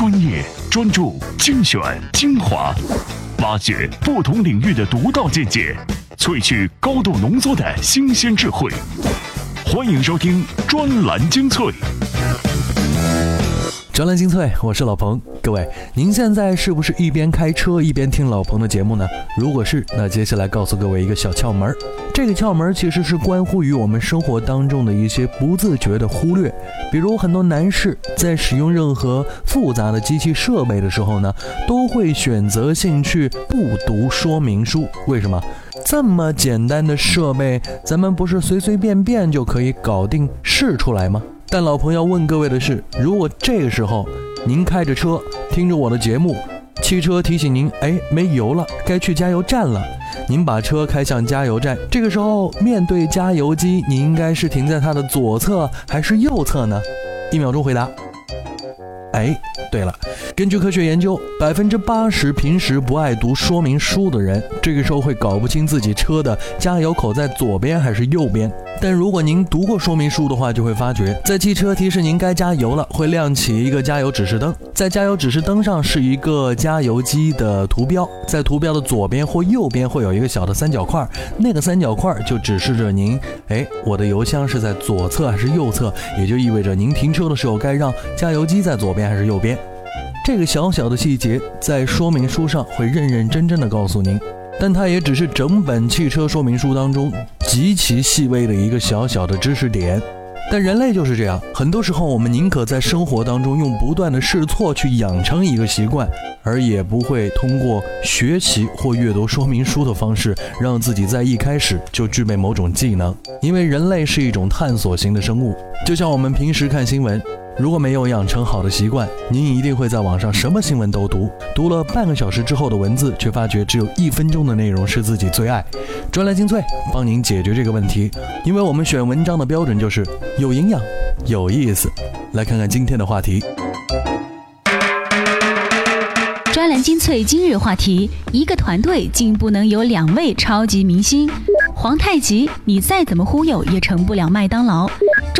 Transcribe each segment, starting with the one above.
专业、专注、精选、精华，挖掘不同领域的独到见解，萃取高度浓缩的新鲜智慧。欢迎收听专栏精粹。专栏精粹，我是老彭。各位，您现在是不是一边开车一边听老彭的节目呢？如果是，那接下来告诉各位一个小窍门儿。这个窍门其实是关乎于我们生活当中的一些不自觉的忽略。比如很多男士在使用任何复杂的机器设备的时候呢，都会选择性去不读说明书。为什么？这么简单的设备，咱们不是随随便便就可以搞定试出来吗？但老彭要问各位的是，如果这个时候您开着车听着我的节目，汽车提醒您，哎，没油了，该去加油站了。您把车开向加油站，这个时候面对加油机，你应该是停在它的左侧还是右侧呢？一秒钟回答。哎，对了，根据科学研究，百分之八十平时不爱读说明书的人，这个时候会搞不清自己车的加油口在左边还是右边。但如果您读过说明书的话，就会发觉，在汽车提示您该加油了，会亮起一个加油指示灯，在加油指示灯上是一个加油机的图标，在图标的左边或右边会有一个小的三角块，那个三角块就指示着您，哎，我的油箱是在左侧还是右侧，也就意味着您停车的时候该让加油机在左边还是右边。这个小小的细节在说明书上会认认真真的告诉您。但它也只是整本汽车说明书当中极其细微的一个小小的知识点。但人类就是这样，很多时候我们宁可在生活当中用不断的试错去养成一个习惯，而也不会通过学习或阅读说明书的方式让自己在一开始就具备某种技能。因为人类是一种探索型的生物，就像我们平时看新闻。如果没有养成好的习惯，您一定会在网上什么新闻都读，读了半个小时之后的文字，却发觉只有一分钟的内容是自己最爱。专栏精粹，帮您解决这个问题，因为我们选文章的标准就是有营养、有意思。来看看今天的话题。专栏精粹今日话题：一个团队竟不能有两位超级明星。皇太极，你再怎么忽悠也成不了麦当劳。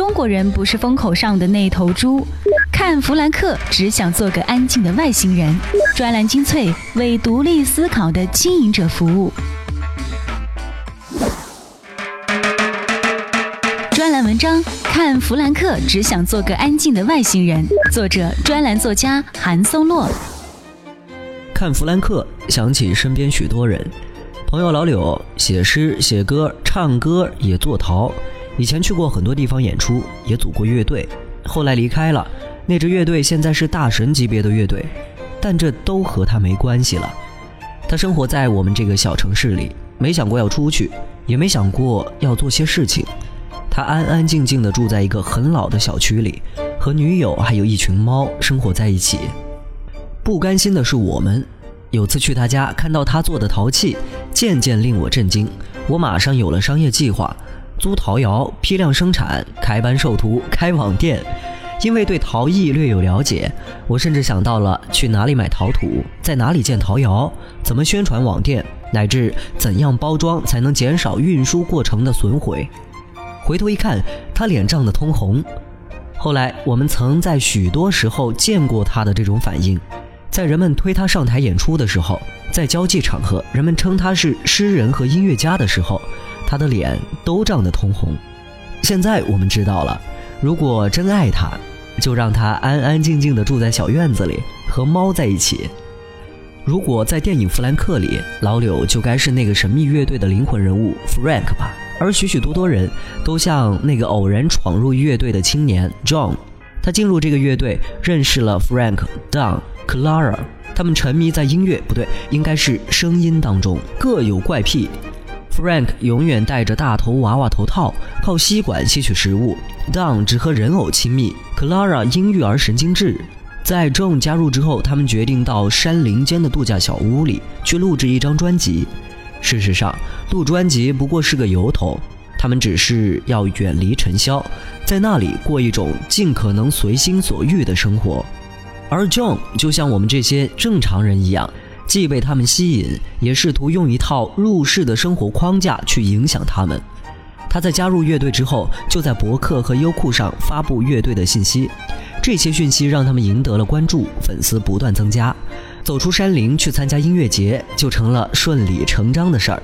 中国人不是风口上的那头猪，看弗兰克只想做个安静的外星人。专栏精粹为独立思考的经营者服务。专栏文章：看弗兰克只想做个安静的外星人。作者：专栏作家韩松洛。看弗兰克，想起身边许多人，朋友老柳写诗、写歌、唱歌，也做陶。以前去过很多地方演出，也组过乐队，后来离开了。那支乐队现在是大神级别的乐队，但这都和他没关系了。他生活在我们这个小城市里，没想过要出去，也没想过要做些事情。他安安静静地住在一个很老的小区里，和女友还有一群猫生活在一起。不甘心的是我们，有次去他家，看到他做的陶器，渐渐令我震惊。我马上有了商业计划。租陶窑，批量生产，开班授徒，开网店。因为对陶艺略有了解，我甚至想到了去哪里买陶土，在哪里建陶窑，怎么宣传网店，乃至怎样包装才能减少运输过程的损毁。回头一看，他脸涨得通红。后来我们曾在许多时候见过他的这种反应，在人们推他上台演出的时候，在交际场合，人们称他是诗人和音乐家的时候。他的脸都涨得通红。现在我们知道了，如果真爱他，就让他安安静静地住在小院子里，和猫在一起。如果在电影《弗兰克》里，老柳就该是那个神秘乐队的灵魂人物 Frank 吧。而许许多多人都像那个偶然闯入乐队的青年 John。他进入这个乐队，认识了 Frank、Don、Clara。他们沉迷在音乐，不对，应该是声音当中，各有怪癖。Frank 永远戴着大头娃娃头套，靠吸管吸取食物。Don 只和人偶亲密。Clara 因郁而神经质。在 John 加入之后，他们决定到山林间的度假小屋里去录制一张专辑。事实上，录专辑不过是个由头，他们只是要远离尘嚣，在那里过一种尽可能随心所欲的生活。而 John 就像我们这些正常人一样。既被他们吸引，也试图用一套入世的生活框架去影响他们。他在加入乐队之后，就在博客和优酷上发布乐队的信息，这些讯息让他们赢得了关注，粉丝不断增加。走出山林去参加音乐节，就成了顺理成章的事儿。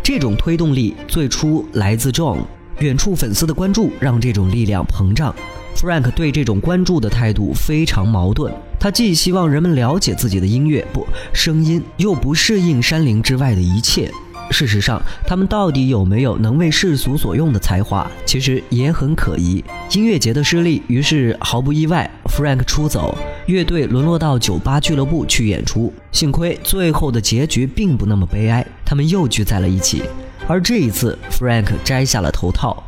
这种推动力最初来自 John，远处粉丝的关注让这种力量膨胀。Frank 对这种关注的态度非常矛盾，他既希望人们了解自己的音乐不声音，又不适应山林之外的一切。事实上，他们到底有没有能为世俗所用的才华，其实也很可疑。音乐节的失利，于是毫不意外，Frank 出走，乐队沦落到酒吧俱乐部去演出。幸亏最后的结局并不那么悲哀，他们又聚在了一起。而这一次，Frank 摘下了头套。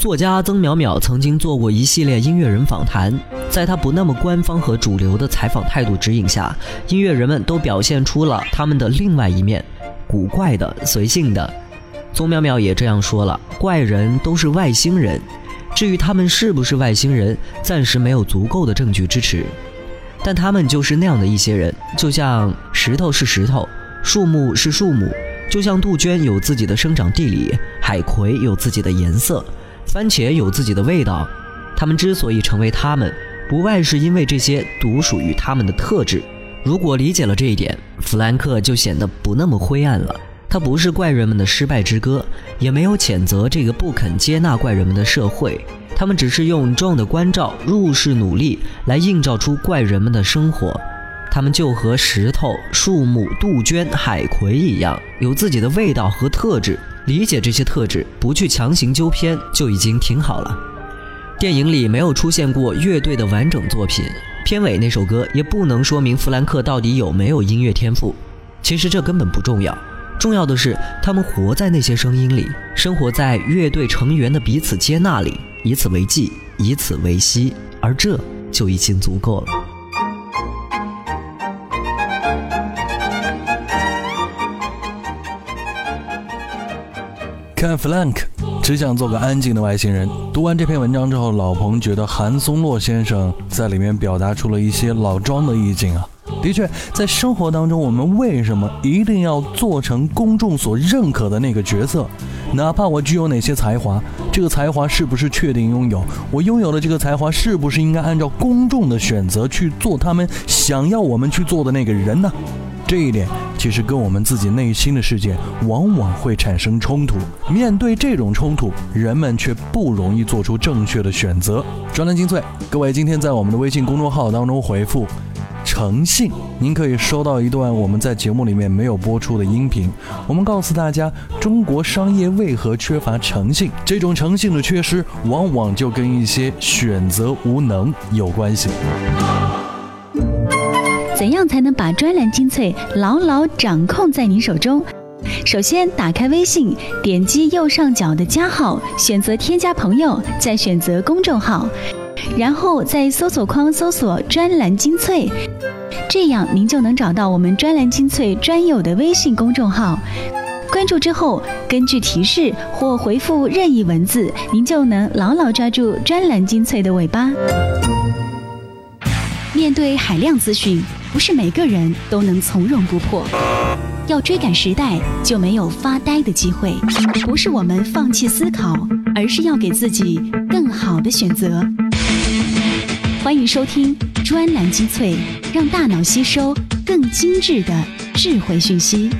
作家曾淼淼曾经做过一系列音乐人访谈，在他不那么官方和主流的采访态度指引下，音乐人们都表现出了他们的另外一面。古怪的、随性的，宗淼淼也这样说了：怪人都是外星人。至于他们是不是外星人，暂时没有足够的证据支持。但他们就是那样的一些人，就像石头是石头，树木是树木，就像杜鹃有自己的生长地理，海葵有自己的颜色，番茄有自己的味道。他们之所以成为他们，不外是因为这些独属于他们的特质。如果理解了这一点，弗兰克就显得不那么灰暗了。他不是怪人们的失败之歌，也没有谴责这个不肯接纳怪人们的社会。他们只是用 John 的关照、入世努力来映照出怪人们的生活。他们就和石头、树木、杜鹃、海葵一样，有自己的味道和特质。理解这些特质，不去强行纠偏，就已经挺好了。电影里没有出现过乐队的完整作品。片尾那首歌也不能说明弗兰克到底有没有音乐天赋，其实这根本不重要，重要的是他们活在那些声音里，生活在乐队成员的彼此接纳里，以此为继，以此为息，而这就已经足够了。看弗兰克。只想做个安静的外星人。读完这篇文章之后，老彭觉得韩松洛先生在里面表达出了一些老庄的意境啊。的确，在生活当中，我们为什么一定要做成公众所认可的那个角色？哪怕我具有哪些才华，这个才华是不是确定拥有？我拥有的这个才华，是不是应该按照公众的选择去做他们想要我们去做的那个人呢？这一点其实跟我们自己内心的世界往往会产生冲突。面对这种冲突，人们却不容易做出正确的选择。专栏精粹，各位今天在我们的微信公众号当中回复“诚信”，您可以收到一段我们在节目里面没有播出的音频。我们告诉大家，中国商业为何缺乏诚信？这种诚信的缺失，往往就跟一些选择无能有关系。怎样才能把专栏精粹牢牢掌控在您手中？首先，打开微信，点击右上角的加号，选择添加朋友，再选择公众号，然后在搜索框搜索“专栏精粹”，这样您就能找到我们专栏精粹专有的微信公众号。关注之后，根据提示或回复任意文字，您就能牢牢抓住专栏精粹的尾巴。面对海量资讯。不是每个人都能从容不迫，要追赶时代，就没有发呆的机会。不是我们放弃思考，而是要给自己更好的选择。欢迎收听专栏精粹，让大脑吸收更精致的智慧讯息。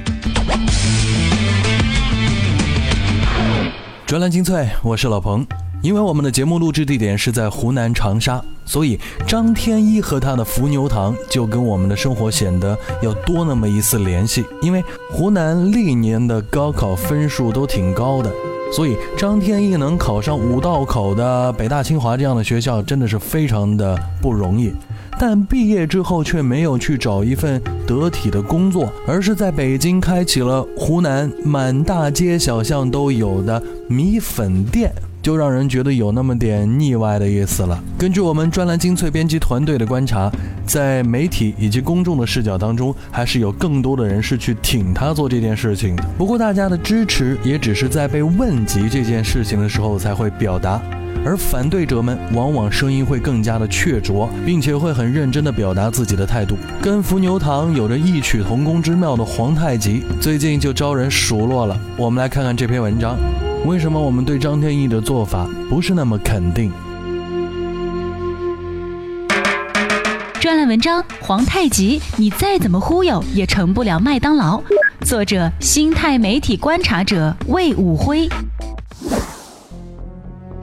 专栏精粹，我是老彭。因为我们的节目录制地点是在湖南长沙，所以张天一和他的伏牛堂就跟我们的生活显得要多那么一丝联系。因为湖南历年的高考分数都挺高的，所以张天一能考上五道口的北大清华这样的学校，真的是非常的不容易。但毕业之后却没有去找一份得体的工作，而是在北京开启了湖南满大街小巷都有的米粉店。就让人觉得有那么点腻歪的意思了。根据我们专栏精粹编辑团队的观察，在媒体以及公众的视角当中，还是有更多的人是去挺他做这件事情的。不过，大家的支持也只是在被问及这件事情的时候才会表达，而反对者们往往声音会更加的确凿，并且会很认真地表达自己的态度。跟伏牛堂有着异曲同工之妙的皇太极，最近就招人数落了。我们来看看这篇文章。为什么我们对张天翼的做法不是那么肯定？专栏文章《皇太极，你再怎么忽悠也成不了麦当劳》，作者：新泰媒体观察者魏武辉。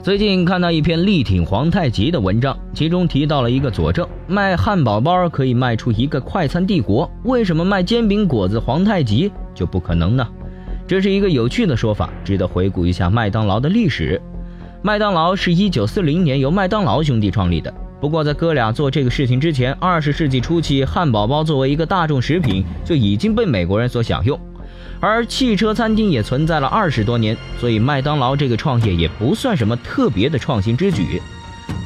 最近看到一篇力挺皇太极的文章，其中提到了一个佐证：卖汉堡包可以卖出一个快餐帝国，为什么卖煎饼果子皇太极就不可能呢？这是一个有趣的说法，值得回顾一下麦当劳的历史。麦当劳是一九四零年由麦当劳兄弟创立的。不过，在哥俩做这个事情之前，二十世纪初期，汉堡包作为一个大众食品就已经被美国人所享用，而汽车餐厅也存在了二十多年，所以麦当劳这个创业也不算什么特别的创新之举。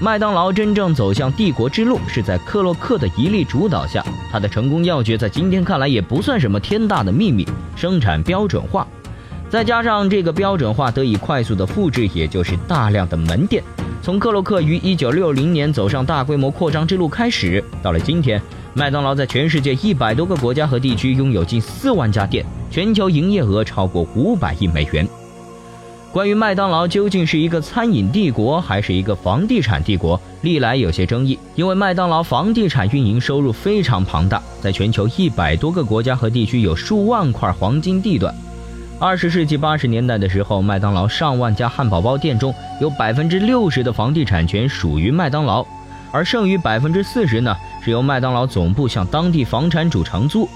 麦当劳真正走向帝国之路是在克洛克的一力主导下，他的成功要诀在今天看来也不算什么天大的秘密，生产标准化，再加上这个标准化得以快速的复制，也就是大量的门店。从克洛克于一九六零年走上大规模扩张之路开始，到了今天，麦当劳在全世界一百多个国家和地区拥有近四万家店，全球营业额超过五百亿美元。关于麦当劳究竟是一个餐饮帝国还是一个房地产帝国，历来有些争议，因为麦当劳房地产运营收入非常庞大，在全球一百多个国家和地区有数万块黄金地段。二十世纪八十年代的时候，麦当劳上万家汉堡包店中有百分之六十的房地产权属于麦当劳，而剩余百分之四十呢，是由麦当劳总部向当地房产主承租。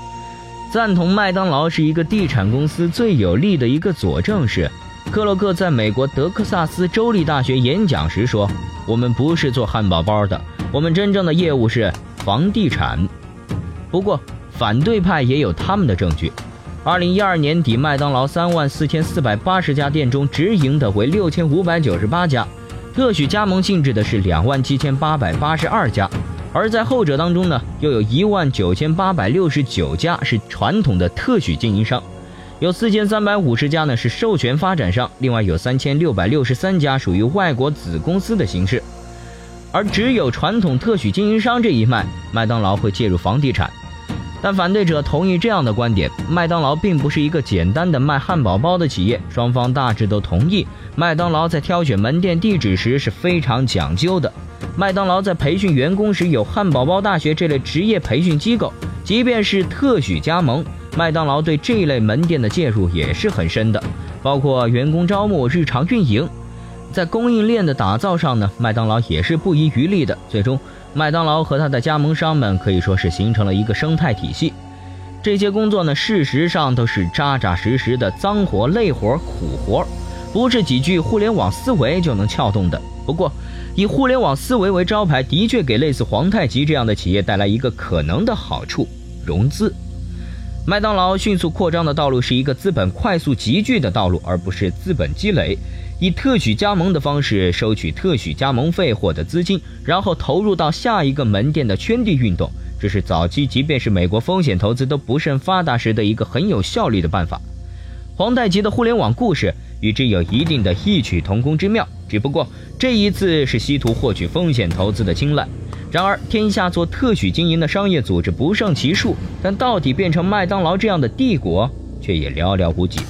赞同麦当劳是一个地产公司最有力的一个佐证是，克洛克在美国德克萨斯州立大学演讲时说：“我们不是做汉堡包的，我们真正的业务是房地产。”不过，反对派也有他们的证据。二零一二年底，麦当劳三万四千四百八十家店中，直营的为六千五百九十八家，特许加盟性质的是两万七千八百八十二家，而在后者当中呢，又有一万九千八百六十九家是传统的特许经营商，有四千三百五十家呢是授权发展商，另外有三千六百六十三家属于外国子公司的形式，而只有传统特许经营商这一脉，麦当劳会介入房地产。但反对者同意这样的观点：麦当劳并不是一个简单的卖汉堡包的企业。双方大致都同意，麦当劳在挑选门店地址时是非常讲究的。麦当劳在培训员工时有汉堡包大学这类职业培训机构，即便是特许加盟，麦当劳对这一类门店的介入也是很深的，包括员工招募、日常运营，在供应链的打造上呢，麦当劳也是不遗余力的。最终。麦当劳和他的加盟商们可以说是形成了一个生态体系，这些工作呢，事实上都是扎扎实实的脏活、累活、苦活，不是几句互联网思维就能撬动的。不过，以互联网思维为招牌，的确给类似皇太极这样的企业带来一个可能的好处——融资。麦当劳迅速扩张的道路是一个资本快速集聚的道路，而不是资本积累。以特许加盟的方式收取特许加盟费，获得资金，然后投入到下一个门店的圈地运动。这是早期即便是美国风险投资都不甚发达时的一个很有效率的办法。皇太极的互联网故事与之有一定的异曲同工之妙，只不过这一次是稀图获取风险投资的青睐。然而，天下做特许经营的商业组织不胜其数，但到底变成麦当劳这样的帝国，却也寥寥无几。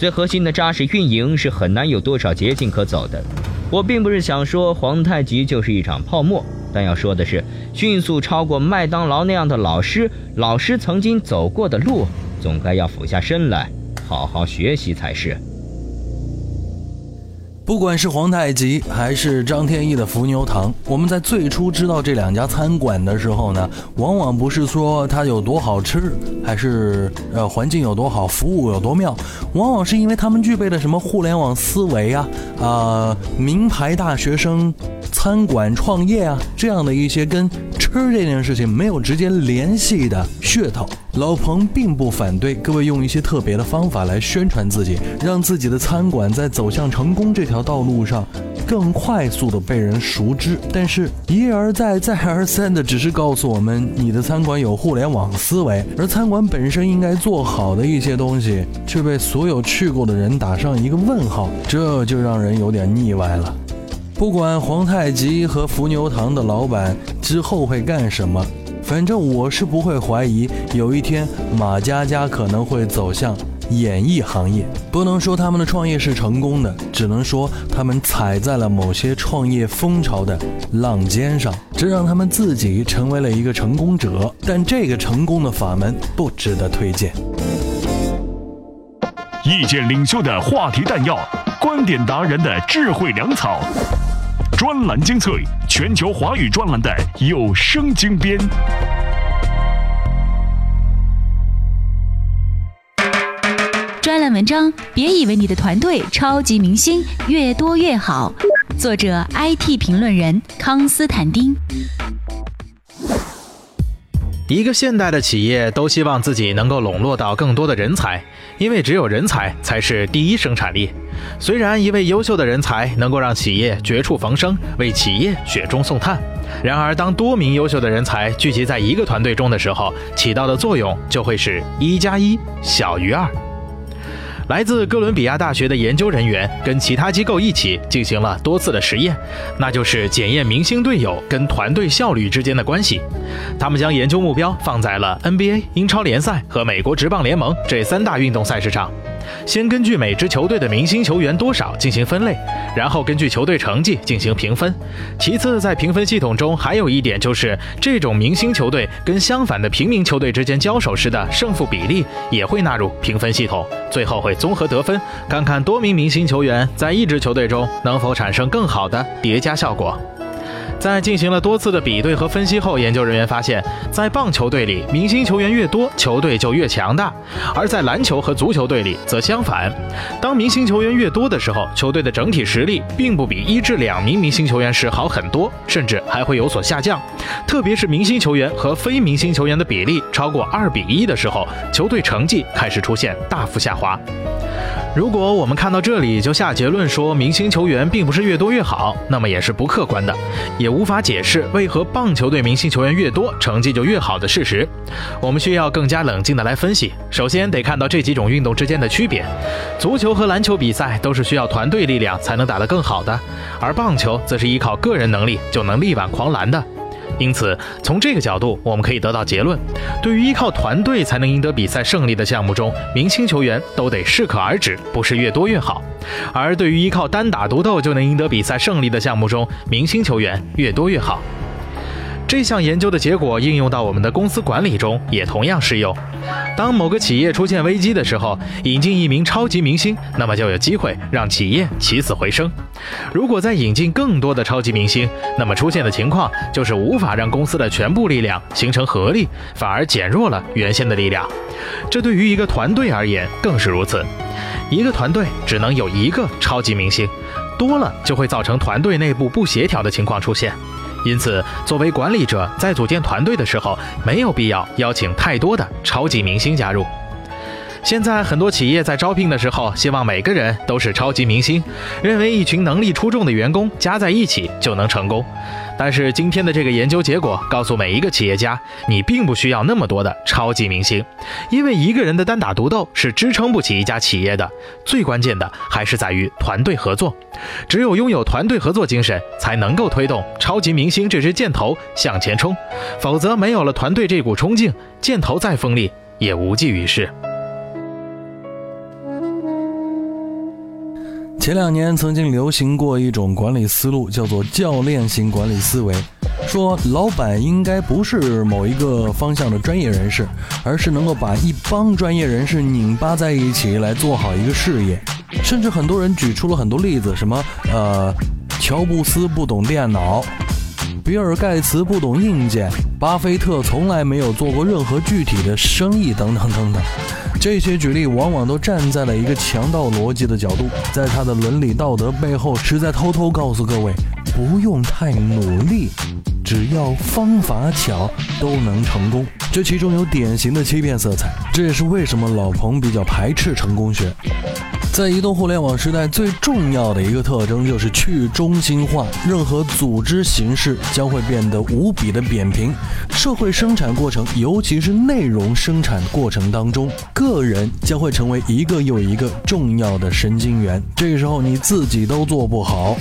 最核心的扎实运营是很难有多少捷径可走的。我并不是想说皇太极就是一场泡沫，但要说的是，迅速超过麦当劳那样的老师，老师曾经走过的路，总该要俯下身来好好学习才是。不管是皇太极还是张天翼的伏牛堂，我们在最初知道这两家餐馆的时候呢，往往不是说它有多好吃，还是呃环境有多好，服务有多妙，往往是因为他们具备了什么互联网思维啊，啊名牌大学生餐馆创业啊这样的一些跟吃这件事情没有直接联系的噱头。老彭并不反对各位用一些特别的方法来宣传自己，让自己的餐馆在走向成功这条道路上更快速的被人熟知。但是一而再、再而三的只是告诉我们你的餐馆有互联网思维，而餐馆本身应该做好的一些东西，却被所有去过的人打上一个问号，这就让人有点腻歪了。不管皇太极和伏牛堂的老板之后会干什么。反正我是不会怀疑，有一天马佳佳可能会走向演艺行业。不能说他们的创业是成功的，只能说他们踩在了某些创业风潮的浪尖上，这让他们自己成为了一个成功者。但这个成功的法门不值得推荐。意见领袖的话题弹药，观点达人的智慧粮草，专栏精粹，全球华语专栏的有声精编。专栏文章，别以为你的团队超级明星越多越好。作者：IT 评论人康斯坦丁。一个现代的企业都希望自己能够笼络到更多的人才，因为只有人才才是第一生产力。虽然一位优秀的人才能够让企业绝处逢生，为企业雪中送炭，然而当多名优秀的人才聚集在一个团队中的时候，起到的作用就会是一加一小于二。来自哥伦比亚大学的研究人员跟其他机构一起进行了多次的实验，那就是检验明星队友跟团队效率之间的关系。他们将研究目标放在了 NBA、英超联赛和美国职棒联盟这三大运动赛事上。先根据每支球队的明星球员多少进行分类，然后根据球队成绩进行评分。其次，在评分系统中还有一点就是，这种明星球队跟相反的平民球队之间交手时的胜负比例也会纳入评分系统。最后会综合得分，看看多名明星球员在一支球队中能否产生更好的叠加效果。在进行了多次的比对和分析后，研究人员发现，在棒球队里，明星球员越多，球队就越强大；而在篮球和足球队里则相反。当明星球员越多的时候，球队的整体实力并不比一至两名明星球员时好很多，甚至还会有所下降。特别是明星球员和非明星球员的比例超过二比一的时候，球队成绩开始出现大幅下滑。如果我们看到这里就下结论说明星球员并不是越多越好，那么也是不客观的，也无法解释为何棒球队明星球员越多成绩就越好的事实。我们需要更加冷静的来分析。首先得看到这几种运动之间的区别。足球和篮球比赛都是需要团队力量才能打得更好的，而棒球则是依靠个人能力就能力挽狂澜的。因此，从这个角度，我们可以得到结论：对于依靠团队才能赢得比赛胜利的项目中，明星球员都得适可而止，不是越多越好；而对于依靠单打独斗就能赢得比赛胜利的项目中，明星球员越多越好。这项研究的结果应用到我们的公司管理中也同样适用。当某个企业出现危机的时候，引进一名超级明星，那么就有机会让企业起死回生。如果再引进更多的超级明星，那么出现的情况就是无法让公司的全部力量形成合力，反而减弱了原先的力量。这对于一个团队而言更是如此。一个团队只能有一个超级明星，多了就会造成团队内部不协调的情况出现。因此，作为管理者，在组建团队的时候，没有必要邀请太多的超级明星加入。现在很多企业在招聘的时候，希望每个人都是超级明星，认为一群能力出众的员工加在一起就能成功。但是今天的这个研究结果告诉每一个企业家，你并不需要那么多的超级明星，因为一个人的单打独斗是支撑不起一家企业的。最关键的还是在于团队合作，只有拥有团队合作精神，才能够推动超级明星这支箭头向前冲。否则，没有了团队这股冲劲，箭头再锋利也无济于事。前两年曾经流行过一种管理思路，叫做教练型管理思维，说老板应该不是某一个方向的专业人士，而是能够把一帮专业人士拧巴在一起来做好一个事业。甚至很多人举出了很多例子，什么呃，乔布斯不懂电脑，比尔盖茨不懂硬件，巴菲特从来没有做过任何具体的生意，等等等等。这些举例往往都站在了一个强盗逻辑的角度，在他的伦理道德背后，实在偷偷告诉各位：不用太努力，只要方法巧都能成功。这其中有典型的欺骗色彩，这也是为什么老彭比较排斥成功学。在移动互联网时代，最重要的一个特征就是去中心化。任何组织形式将会变得无比的扁平。社会生产过程，尤其是内容生产过程当中，个人将会成为一个又一个重要的神经元。这个时候你自己都做不好，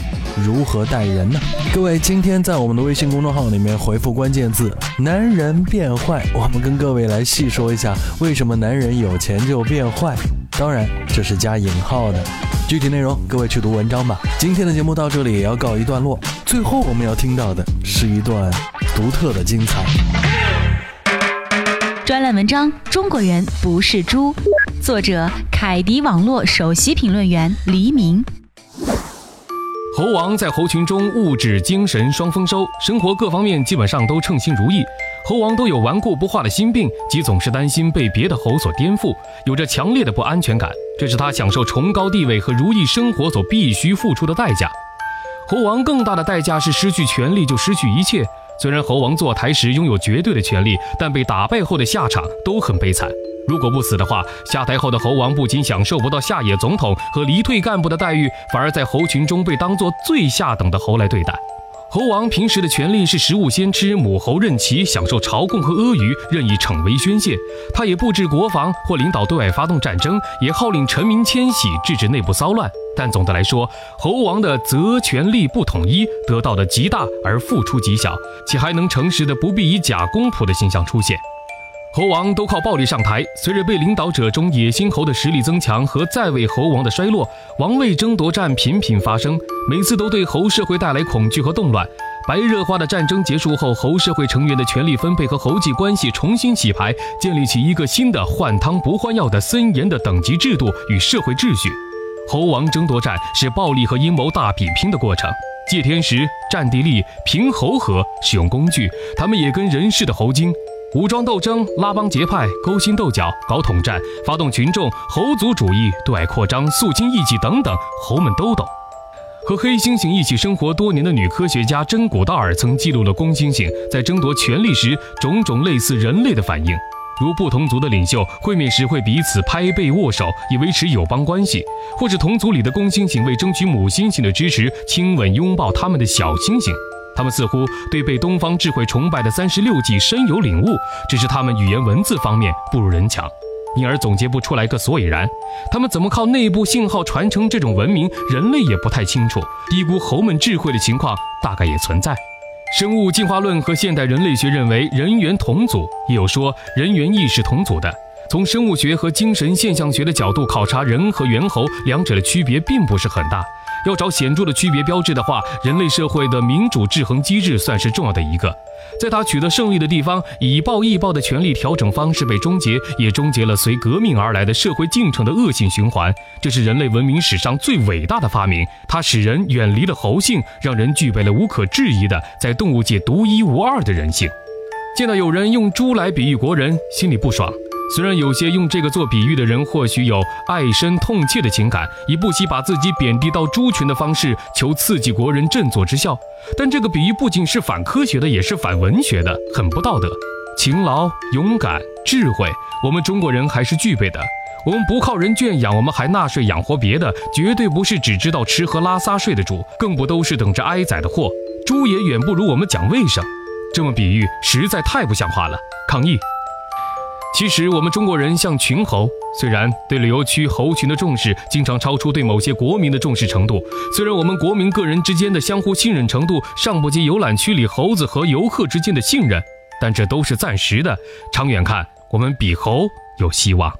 如何带人呢？各位，今天在我们的微信公众号里面回复关键字“男人变坏”，我们跟各位来细说一下，为什么男人有钱就变坏。当然这是加引号的。具体内容各位去读文章吧。今天的节目到这里也要告一段落，最后我们要听到的是一段独特的精彩。专栏文章《中国人不是猪》，作者凯迪网络首席评论员黎明。猴王在猴群中物质、精神双丰收，生活各方面基本上都称心如意。猴王都有顽固不化的心病，即总是担心被别的猴所颠覆，有着强烈的不安全感，这是他享受崇高地位和如意生活所必须付出的代价。猴王更大的代价是失去权力就失去一切。虽然猴王坐台时拥有绝对的权力，但被打败后的下场都很悲惨。如果不死的话，下台后的猴王不仅享受不到下野总统和离退干部的待遇，反而在猴群中被当作最下等的猴来对待。猴王平时的权力是食物先吃，母猴任其，享受朝贡和阿谀，任意逞威宣泄。他也布置国防或领导对外发动战争，也号令臣民迁徙，制止内部骚乱。但总的来说，猴王的责权力不统一，得到的极大而付出极小，且还能诚实的不必以假公仆的形象出现。猴王都靠暴力上台，随着被领导者中野心猴的实力增强和在位猴王的衰落，王位争夺战频频发生，每次都对猴社会带来恐惧和动乱。白热化的战争结束后，猴社会成员的权力分配和猴际关系重新洗牌，建立起一个新的换汤不换药的森严的等级制度与社会秩序。猴王争夺战是暴力和阴谋大比拼的过程，借天时、占地利、平猴合，使用工具，他们也跟人似的猴精。武装斗争、拉帮结派、勾心斗角、搞统战、发动群众猴族主义、对外扩张、肃清异己等等，猴们都懂。和黑猩猩一起生活多年的女科学家真古道尔曾记录了公猩猩在争夺权力时种种类似人类的反应，如不同族的领袖会面时会彼此拍背握手以维持友邦关系，或是同族里的公猩猩为争取母猩猩的支持亲吻拥抱他们的小猩猩。他们似乎对被东方智慧崇拜的三十六计深有领悟，只是他们语言文字方面不如人强，因而总结不出来个所以然。他们怎么靠内部信号传承这种文明，人类也不太清楚。低估猴们智慧的情况大概也存在。生物进化论和现代人类学认为人猿同祖，也有说人猿亦是同祖的。从生物学和精神现象学的角度考察人和猿猴，两者的区别并不是很大。要找显著的区别标志的话，人类社会的民主制衡机制算是重要的一个。在他取得胜利的地方，以暴易暴的权力调整方式被终结，也终结了随革命而来的社会进程的恶性循环。这是人类文明史上最伟大的发明，它使人远离了猴性，让人具备了无可置疑的在动物界独一无二的人性。见到有人用猪来比喻国人，心里不爽。虽然有些用这个做比喻的人或许有爱深痛切的情感，以不惜把自己贬低到猪群的方式求刺激国人振作之效，但这个比喻不仅是反科学的，也是反文学的，很不道德。勤劳、勇敢、智慧，我们中国人还是具备的。我们不靠人圈养，我们还纳税养活别的，绝对不是只知道吃喝拉撒睡的猪，更不都是等着挨宰的货。猪也远不如我们讲卫生。这么比喻实在太不像话了，抗议。其实，我们中国人像群猴，虽然对旅游区猴群的重视经常超出对某些国民的重视程度，虽然我们国民个人之间的相互信任程度尚不及游览区里猴子和游客之间的信任，但这都是暂时的。长远看，我们比猴有希望。